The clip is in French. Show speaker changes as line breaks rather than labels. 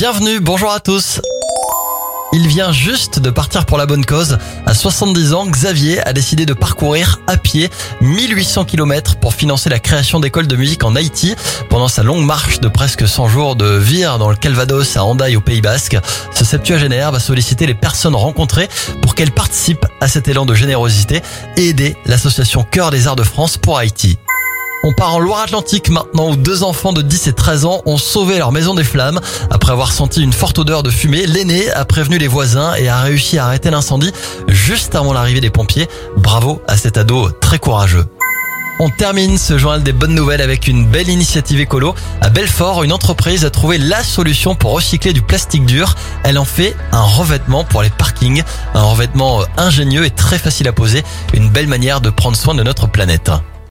Bienvenue, bonjour à tous. Il vient juste de partir pour la bonne cause. À 70 ans, Xavier a décidé de parcourir à pied 1800 km pour financer la création d'écoles de musique en Haïti pendant sa longue marche de presque 100 jours de Vire dans le Calvados à Handaï au Pays Basque. Ce septuagénaire va solliciter les personnes rencontrées pour qu'elles participent à cet élan de générosité et aider l'association Cœur des Arts de France pour Haïti. On part en Loire-Atlantique maintenant où deux enfants de 10 et 13 ans ont sauvé leur maison des flammes. Après avoir senti une forte odeur de fumée, l'aîné a prévenu les voisins et a réussi à arrêter l'incendie juste avant l'arrivée des pompiers. Bravo à cet ado très courageux. On termine ce journal des bonnes nouvelles avec une belle initiative écolo. À Belfort, une entreprise a trouvé la solution pour recycler du plastique dur. Elle en fait un revêtement pour les parkings. Un revêtement ingénieux et très facile à poser. Une belle manière de prendre soin de notre planète.